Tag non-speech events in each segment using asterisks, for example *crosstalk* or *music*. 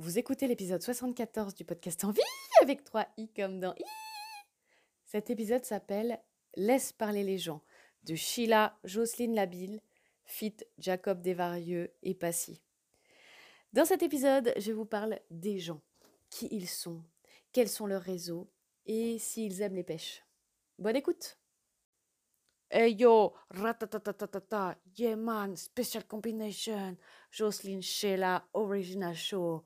Vous écoutez l'épisode 74 du podcast Envie avec 3 i comme dans i. Cet épisode s'appelle Laisse parler les gens de Sheila Jocelyne Labille, fit Jacob Desvarieux et Passy. Dans cet épisode, je vous parle des gens, qui ils sont, quels sont leurs réseaux et s'ils aiment les pêches. Bonne écoute Hey yo, ratatatatata, yeah man, special combination, Jocelyne Sheila, original show.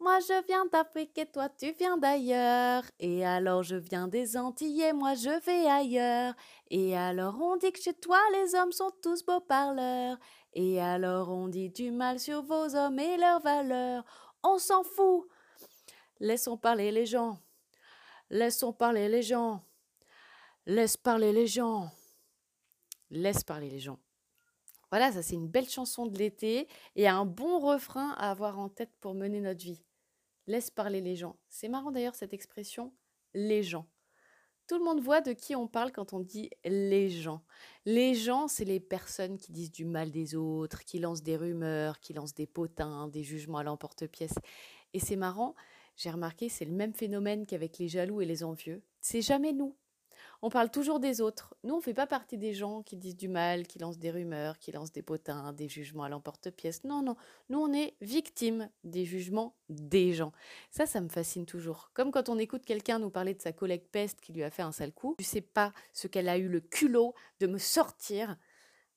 Moi je viens d'Afrique et toi tu viens d'ailleurs. Et alors je viens des Antilles et moi je vais ailleurs. Et alors on dit que chez toi les hommes sont tous beaux parleurs. Et alors on dit du mal sur vos hommes et leurs valeurs. On s'en fout. Laissons parler les gens. Laissons parler les gens. Laisse parler les gens. Laisse parler les gens. Voilà, ça c'est une belle chanson de l'été et un bon refrain à avoir en tête pour mener notre vie. Laisse parler les gens. C'est marrant d'ailleurs cette expression, les gens. Tout le monde voit de qui on parle quand on dit les gens. Les gens, c'est les personnes qui disent du mal des autres, qui lancent des rumeurs, qui lancent des potins, des jugements à l'emporte-pièce. Et c'est marrant, j'ai remarqué, c'est le même phénomène qu'avec les jaloux et les envieux. C'est jamais nous. On parle toujours des autres. Nous, on ne fait pas partie des gens qui disent du mal, qui lancent des rumeurs, qui lancent des potins, des jugements à l'emporte-pièce. Non, non. Nous, on est victimes des jugements des gens. Ça, ça me fascine toujours. Comme quand on écoute quelqu'un nous parler de sa collègue peste qui lui a fait un sale coup. Je ne sais pas ce qu'elle a eu le culot de me sortir.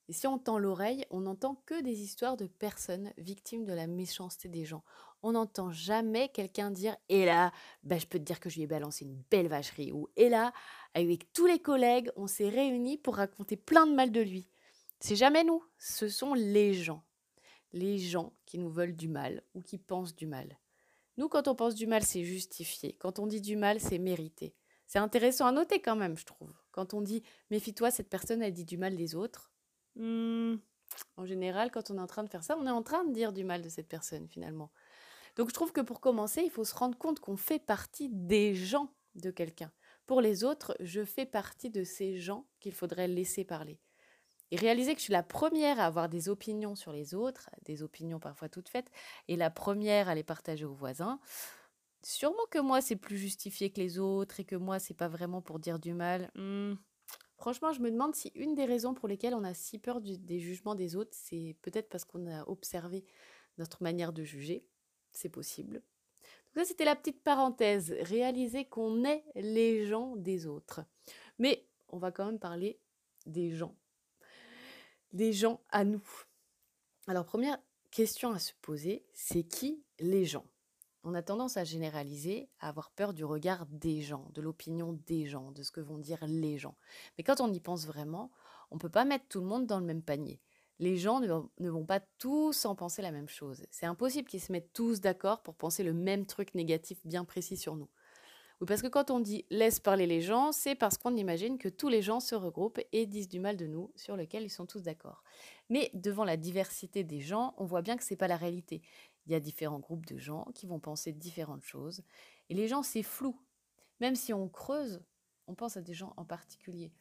Et si on tend l'oreille, on n'entend que des histoires de personnes victimes de la méchanceté des gens on n'entend jamais quelqu'un dire Et là, bah, je peux te dire que je lui ai balancé une belle vacherie. Ou Et là, avec tous les collègues, on s'est réunis pour raconter plein de mal de lui. C'est jamais nous, ce sont les gens. Les gens qui nous veulent du mal ou qui pensent du mal. Nous, quand on pense du mal, c'est justifié. Quand on dit du mal, c'est mérité. C'est intéressant à noter quand même, je trouve. Quand on dit méfie-toi, cette personne, elle dit du mal des autres. Hmm, en général, quand on est en train de faire ça, on est en train de dire du mal de cette personne finalement. Donc je trouve que pour commencer, il faut se rendre compte qu'on fait partie des gens de quelqu'un. Pour les autres, je fais partie de ces gens qu'il faudrait laisser parler. Et réaliser que je suis la première à avoir des opinions sur les autres, des opinions parfois toutes faites, et la première à les partager aux voisins. Sûrement que moi, c'est plus justifié que les autres et que moi, c'est pas vraiment pour dire du mal. Hmm. Franchement, je me demande si une des raisons pour lesquelles on a si peur des jugements des autres, c'est peut-être parce qu'on a observé notre manière de juger c'est possible. Donc ça, c'était la petite parenthèse, réaliser qu'on est les gens des autres. Mais on va quand même parler des gens, des gens à nous. Alors, première question à se poser, c'est qui les gens? On a tendance à généraliser, à avoir peur du regard des gens, de l'opinion des gens, de ce que vont dire les gens. Mais quand on y pense vraiment, on ne peut pas mettre tout le monde dans le même panier les gens ne vont, pas tous en penser la même chose. C'est impossible qu'ils se mettent tous d'accord pour penser le même truc négatif bien précis sur nous. Oui, parce que quand on dit laisse parler les gens, c'est parce qu'on imagine que tous les gens se regroupent et disent du mal de nous sur lequel ils sont tous d'accord. Mais devant la diversité des gens, on voit bien que ce n'est pas la réalité. Il y a différents groupes de gens qui vont penser différentes choses. Et les gens, c'est flou. Même si on creuse, on pense à des gens en particulier.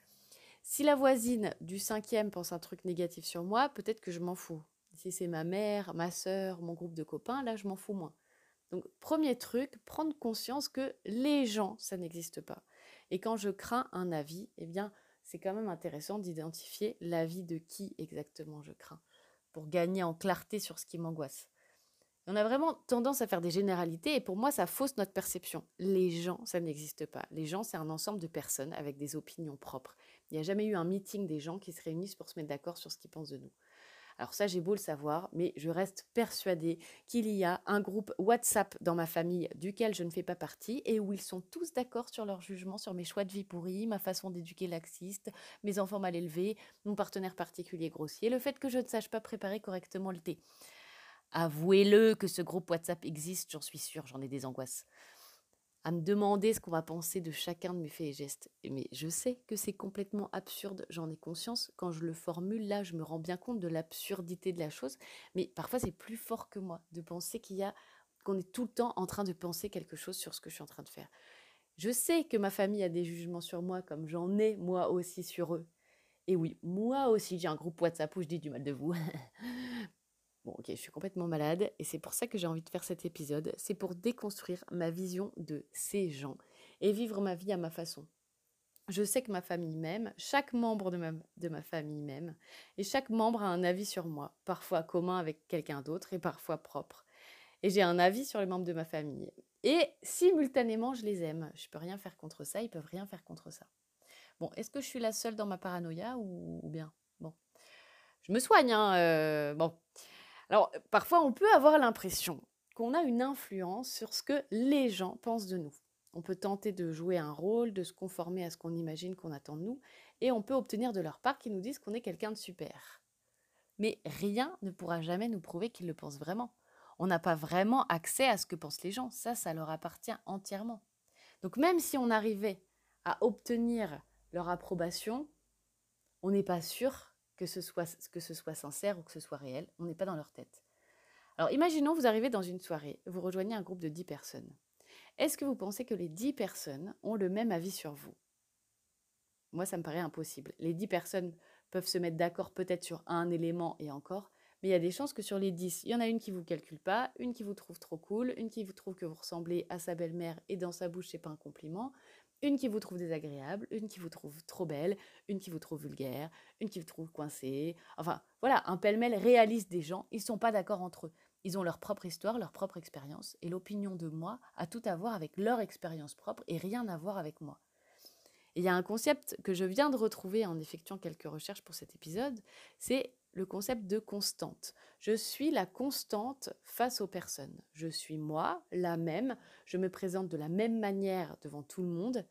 Si la voisine du cinquième pense un truc négatif sur moi, peut-être que je m'en fous. Si c'est ma mère, ma sœur, mon groupe de copains, là, je m'en fous moins. Donc, premier truc, prendre conscience que les gens, ça n'existe pas. Et quand je crains un avis, eh bien, c'est quand même intéressant d'identifier l'avis de qui exactement je crains, pour gagner en clarté sur ce qui m'angoisse. On a vraiment tendance à faire des généralités et pour moi, ça fausse notre perception. Les gens, ça n'existe pas. Les gens, c'est un ensemble de personnes avec des opinions propres. Il n'y a jamais eu un meeting des gens qui se réunissent pour se mettre d'accord sur ce qu'ils pensent de nous. Alors ça, j'ai beau le savoir, mais je reste persuadée qu'il y a un groupe WhatsApp dans ma famille duquel je ne fais pas partie et où ils sont tous d'accord sur leur jugement sur mes choix de vie pourris, ma façon d'éduquer laxiste, mes enfants mal élevés, mon partenaire particulier grossier, le fait que je ne sache pas préparer correctement le thé. Avouez-le que ce groupe WhatsApp existe, j'en suis sûre, j'en ai des angoisses. À me demander ce qu'on va penser de chacun de mes faits et gestes. Mais je sais que c'est complètement absurde, j'en ai conscience. Quand je le formule, là, je me rends bien compte de l'absurdité de la chose. Mais parfois, c'est plus fort que moi de penser qu'il y a qu'on est tout le temps en train de penser quelque chose sur ce que je suis en train de faire. Je sais que ma famille a des jugements sur moi comme j'en ai moi aussi sur eux. Et oui, moi aussi j'ai un groupe WhatsApp où je dis du mal de vous. *laughs* Bon, ok, je suis complètement malade et c'est pour ça que j'ai envie de faire cet épisode. C'est pour déconstruire ma vision de ces gens et vivre ma vie à ma façon. Je sais que ma famille m'aime, chaque membre de ma, de ma famille m'aime, et chaque membre a un avis sur moi, parfois commun avec quelqu'un d'autre et parfois propre. Et j'ai un avis sur les membres de ma famille. Et simultanément, je les aime. Je peux rien faire contre ça, ils peuvent rien faire contre ça. Bon, est-ce que je suis la seule dans ma paranoïa ou, bien? Bon, je me soigne, hein. Euh, bon, alors, parfois, on peut avoir l'impression qu'on a une influence sur ce que les gens pensent de nous. On peut tenter de jouer un rôle, de se conformer à ce qu'on imagine qu'on attend de nous, et on peut obtenir de leur part qu'ils nous disent qu'on est quelqu'un de super. Mais rien ne pourra jamais nous prouver qu'ils le pensent vraiment. On n'a pas vraiment accès à ce que pensent les gens. Ça, ça leur appartient entièrement. Donc même si on arrivait à obtenir leur approbation, on n'est pas sûr que ce soit, que ce soit sincère ou que ce soit réel. On n'est pas dans leur tête. Alors imaginons, vous arrivez dans une soirée, vous rejoignez un groupe de 10 personnes. Est-ce que vous pensez que les 10 personnes ont le même avis sur vous? Moi, ça me paraît impossible. Les 10 personnes peuvent se mettre d'accord peut-être sur un élément et encore, mais il y a des chances que sur les 10, il y en a une qui vous calcule pas, une qui vous trouve trop cool, une qui vous trouve que vous ressemblez à sa belle-mère et dans sa bouche, c'est pas un compliment, une qui vous trouve désagréable, une qui vous trouve trop belle, une qui vous trouve vulgaire, une qui vous trouve coincée. Enfin, voilà, un pêle-mêle réaliste des gens. Ils ne sont pas d'accord entre eux. Ils ont leur propre histoire, leur propre expérience. Et l'opinion de moi a tout à voir avec leur expérience propre et rien à voir avec moi. il y a un concept que je viens de retrouver en effectuant quelques recherches pour cet épisode, c'est le concept de constante. Je suis la constante face aux personnes. Je suis moi, la même, je me présente de la même manière devant tout le monde.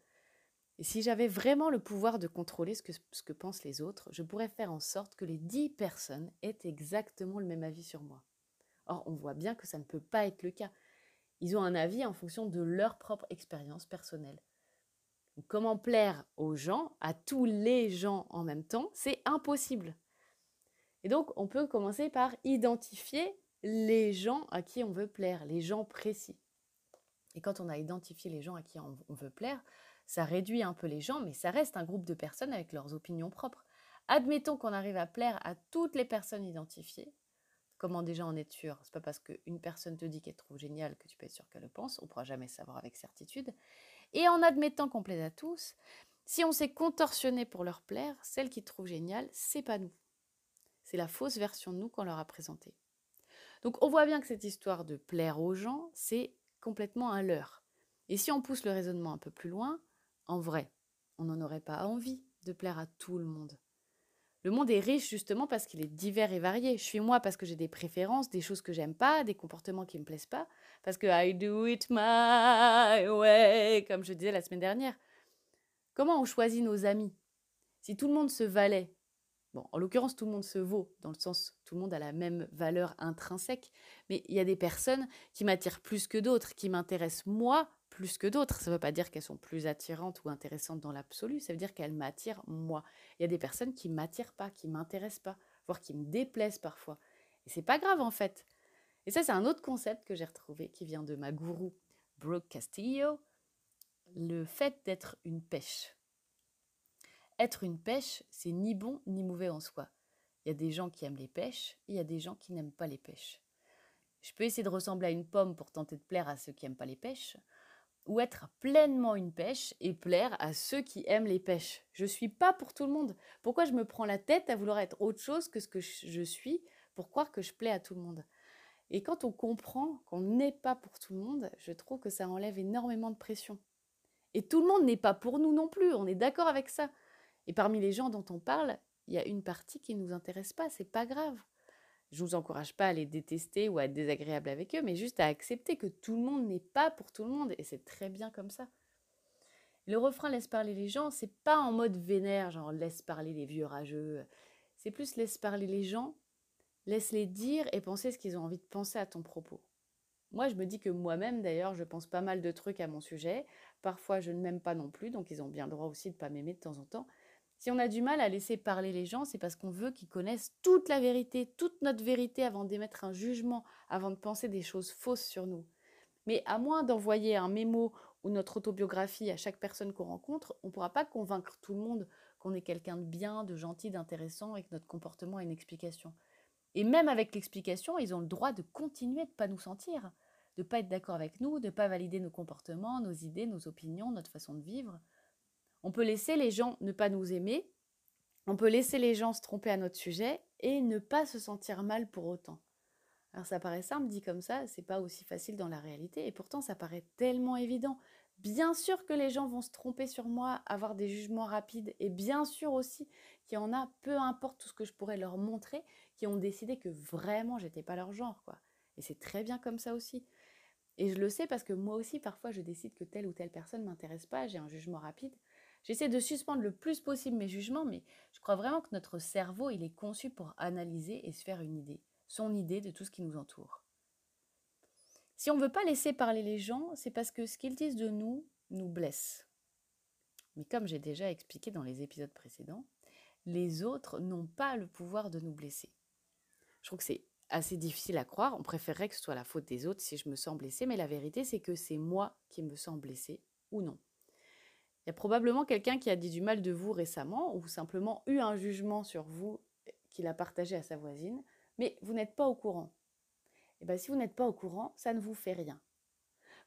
Et si j'avais vraiment le pouvoir de contrôler ce que, ce que pensent les autres, je pourrais faire en sorte que les dix personnes aient exactement le même avis sur moi. Or, on voit bien que ça ne peut pas être le cas. Ils ont un avis en fonction de leur propre expérience personnelle. comment plaire aux gens, à tous les gens en même temps, c'est impossible. Et donc, on peut commencer par identifier les gens à qui on veut plaire, les gens précis. Et quand on a identifié les gens à qui on veut plaire, ça réduit un peu les gens, mais ça reste un groupe de personnes avec leurs opinions propres. Admettons qu'on arrive à plaire à toutes les personnes identifiées. Comment déjà en être sûr? C'est pas parce qu'une personne te dit qu'elle trouve géniale que tu peux être sûr qu'elle le pense. On pourra jamais savoir avec certitude. Et en admettant qu'on plaise à tous, si on s'est contorsionné pour leur plaire, celle qui trouve géniale, c'est pas nous. C'est la fausse version de nous qu'on leur a présentée. Donc on voit bien que cette histoire de plaire aux gens, c'est complètement un leurre. Et si on pousse le raisonnement un peu plus loin, en vrai, on n'en aurait pas envie de plaire à tout le monde. Le monde est riche justement parce qu'il est divers et varié. Je suis moi parce que j'ai des préférences, des choses que j'aime pas, des comportements qui me plaisent pas, parce que I do it my way, comme je disais la semaine dernière. Comment on choisit nos amis? Si tout le monde se valait, Bon, en l'occurrence, tout le monde se vaut, dans le sens tout le monde a la même valeur intrinsèque, mais il y a des personnes qui m'attirent plus que d'autres, qui m'intéressent moi plus que d'autres. Ça ne veut pas dire qu'elles sont plus attirantes ou intéressantes dans l'absolu, ça veut dire qu'elles m'attirent moi. Il y a des personnes qui m'attirent pas, qui m'intéressent pas, voire qui me déplaisent parfois. Et c'est pas grave en fait. Et ça, c'est un autre concept que j'ai retrouvé qui vient de ma gourou Brooke Castillo, le fait d'être une pêche. Être une pêche, c'est ni bon ni mauvais en soi. Il y a des gens qui aiment les pêches et il y a des gens qui n'aiment pas les pêches. Je peux essayer de ressembler à une pomme pour tenter de plaire à ceux qui n'aiment pas les pêches, ou être pleinement une pêche et plaire à ceux qui aiment les pêches. Je ne suis pas pour tout le monde. Pourquoi je me prends la tête à vouloir être autre chose que ce que je suis pour croire que je plais à tout le monde? Et quand on comprend qu'on n'est pas pour tout le monde, je trouve que ça enlève énormément de pression. Et tout le monde n'est pas pour nous non plus, on est d'accord avec ça. Et parmi les gens dont on parle, il y a une partie qui ne nous intéresse pas, c'est pas grave. Je ne vous encourage pas à les détester ou à être désagréable avec eux, mais juste à accepter que tout le monde n'est pas pour tout le monde, et c'est très bien comme ça. Le refrain laisse parler les gens, c'est pas en mode vénère, genre laisse parler les vieux rageux. C'est plus laisse parler les gens, laisse-les dire et penser ce qu'ils ont envie de penser à ton propos. Moi, je me dis que moi-même, d'ailleurs, je pense pas mal de trucs à mon sujet. Parfois, je ne m'aime pas non plus, donc ils ont bien le droit aussi de ne pas m'aimer de temps en temps. Si on a du mal à laisser parler les gens, c'est parce qu'on veut qu'ils connaissent toute la vérité, toute notre vérité avant d'émettre un jugement, avant de penser des choses fausses sur nous. Mais à moins d'envoyer un mémo ou notre autobiographie à chaque personne qu'on rencontre, on ne pourra pas convaincre tout le monde qu'on est quelqu'un de bien, de gentil, d'intéressant et que notre comportement a une explication. Et même avec l'explication, ils ont le droit de continuer de ne pas nous sentir, de ne pas être d'accord avec nous, de ne pas valider nos comportements, nos idées, nos opinions, notre façon de vivre. On peut laisser les gens ne pas nous aimer, on peut laisser les gens se tromper à notre sujet et ne pas se sentir mal pour autant. Alors ça paraît simple dit comme ça, c'est pas aussi facile dans la réalité et pourtant ça paraît tellement évident. Bien sûr que les gens vont se tromper sur moi, avoir des jugements rapides et bien sûr aussi qu'il y en a, peu importe tout ce que je pourrais leur montrer, qui ont décidé que vraiment j'étais pas leur genre quoi. Et c'est très bien comme ça aussi. Et je le sais parce que moi aussi parfois je décide que telle ou telle personne m'intéresse pas, j'ai un jugement rapide. J'essaie de suspendre le plus possible mes jugements, mais je crois vraiment que notre cerveau, il est conçu pour analyser et se faire une idée, son idée de tout ce qui nous entoure. Si on ne veut pas laisser parler les gens, c'est parce que ce qu'ils disent de nous nous blesse. Mais comme j'ai déjà expliqué dans les épisodes précédents, les autres n'ont pas le pouvoir de nous blesser. Je trouve que c'est assez difficile à croire. On préférerait que ce soit la faute des autres si je me sens blessée, mais la vérité, c'est que c'est moi qui me sens blessée ou non. Il y a probablement quelqu'un qui a dit du mal de vous récemment ou simplement eu un jugement sur vous qu'il a partagé à sa voisine, mais vous n'êtes pas au courant. Et eh bien si vous n'êtes pas au courant, ça ne vous fait rien.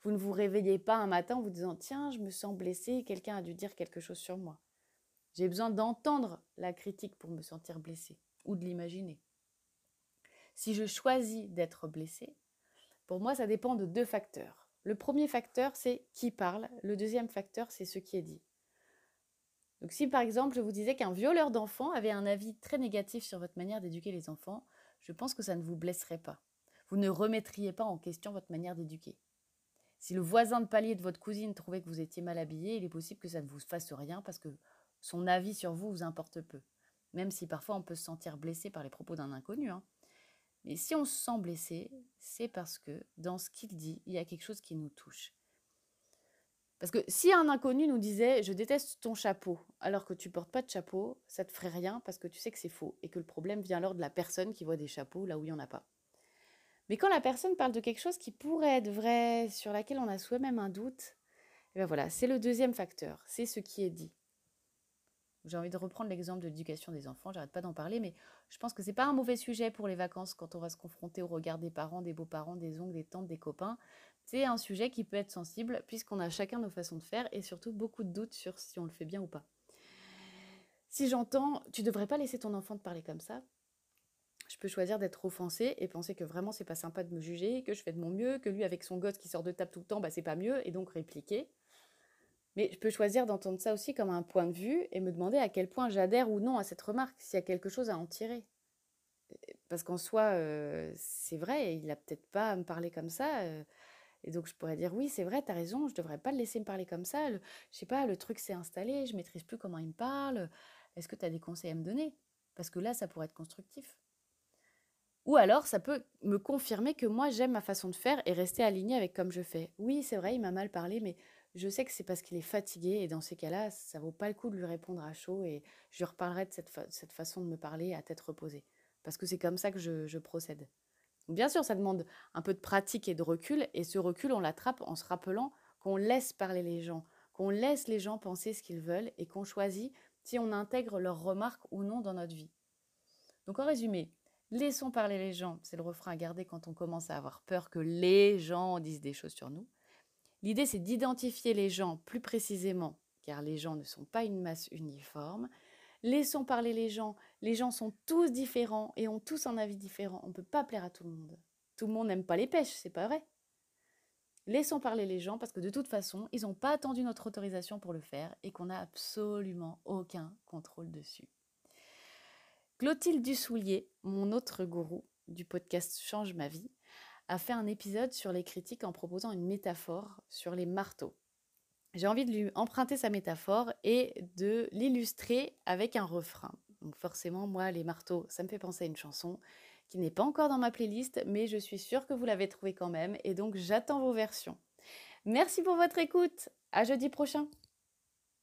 Vous ne vous réveillez pas un matin en vous disant Tiens, je me sens blessé, quelqu'un a dû dire quelque chose sur moi. J'ai besoin d'entendre la critique pour me sentir blessé ou de l'imaginer. Si je choisis d'être blessé, pour moi, ça dépend de deux facteurs. Le premier facteur, c'est qui parle. Le deuxième facteur, c'est ce qui est dit. Donc si par exemple je vous disais qu'un violeur d'enfants avait un avis très négatif sur votre manière d'éduquer les enfants, je pense que ça ne vous blesserait pas. Vous ne remettriez pas en question votre manière d'éduquer. Si le voisin de palier de votre cousine trouvait que vous étiez mal habillé, il est possible que ça ne vous fasse rien parce que son avis sur vous vous importe peu. Même si parfois on peut se sentir blessé par les propos d'un inconnu. Hein. Mais si on se sent blessé, c'est parce que dans ce qu'il dit, il y a quelque chose qui nous touche. Parce que si un inconnu nous disait je déteste ton chapeau alors que tu portes pas de chapeau, ça te ferait rien parce que tu sais que c'est faux et que le problème vient alors de la personne qui voit des chapeaux là où il n'y en a pas. Mais quand la personne parle de quelque chose qui pourrait être vrai, sur laquelle on a soi-même un doute, eh ben voilà, c'est le deuxième facteur, c'est ce qui est dit. J'ai envie de reprendre l'exemple de l'éducation des enfants, j'arrête pas d'en parler, mais je pense que c'est pas un mauvais sujet pour les vacances quand on va se confronter au regard des parents, des beaux-parents, des oncles, des tantes, des copains. C'est un sujet qui peut être sensible puisqu'on a chacun nos façons de faire et surtout beaucoup de doutes sur si on le fait bien ou pas. Si j'entends, tu devrais pas laisser ton enfant te parler comme ça, je peux choisir d'être offensée et penser que vraiment c'est pas sympa de me juger, que je fais de mon mieux, que lui avec son gosse qui sort de table tout le temps, bah c'est pas mieux et donc répliquer. Mais je peux choisir d'entendre ça aussi comme un point de vue et me demander à quel point j'adhère ou non à cette remarque, s'il y a quelque chose à en tirer. Parce qu'en soi, euh, c'est vrai, il a peut-être pas à me parler comme ça. Euh, et donc je pourrais dire oui, c'est vrai, tu as raison, je devrais pas le laisser me parler comme ça. Le, je sais pas, le truc s'est installé, je maîtrise plus comment il me parle. Est-ce que tu as des conseils à me donner? Parce que là, ça pourrait être constructif. Ou alors, ça peut me confirmer que moi, j'aime ma façon de faire et rester aligné avec comme je fais. Oui, c'est vrai, il m'a mal parlé, mais je sais que c'est parce qu'il est fatigué et dans ces cas-là, ça vaut pas le coup de lui répondre à chaud et je lui reparlerai de cette, façon de me parler à tête reposée. Parce que c'est comme ça que je procède. Bien sûr, ça demande un peu de pratique et de recul et ce recul, on l'attrape en se rappelant qu'on laisse parler les gens, qu'on laisse les gens penser ce qu'ils veulent et qu'on choisit si on intègre leurs remarques ou non dans notre vie. Donc en résumé, laissons parler les gens, c'est le refrain à garder quand on commence à avoir peur que les gens disent des choses sur nous. L'idée, c'est d'identifier les gens plus précisément, car les gens ne sont pas une masse uniforme. Laissons parler les gens. Les gens sont tous différents et ont tous un avis différent. On ne peut pas plaire à tout le monde. Tout le monde n'aime pas les pêches, c'est pas vrai. Laissons parler les gens parce que de toute façon, ils n'ont pas attendu notre autorisation pour le faire et qu'on n'a absolument aucun contrôle dessus. Clotilde Dussoulier, mon autre gourou du podcast Change ma vie, a fait un épisode sur les critiques en proposant une métaphore sur les marteaux. J'ai envie de lui emprunter sa métaphore et de l'illustrer avec un refrain. Donc forcément, moi, les marteaux, ça me fait penser à une chanson qui n'est pas encore dans ma playlist, mais je suis sûre que vous l'avez trouvé quand même, et donc j'attends vos versions. Merci pour votre écoute. À jeudi prochain.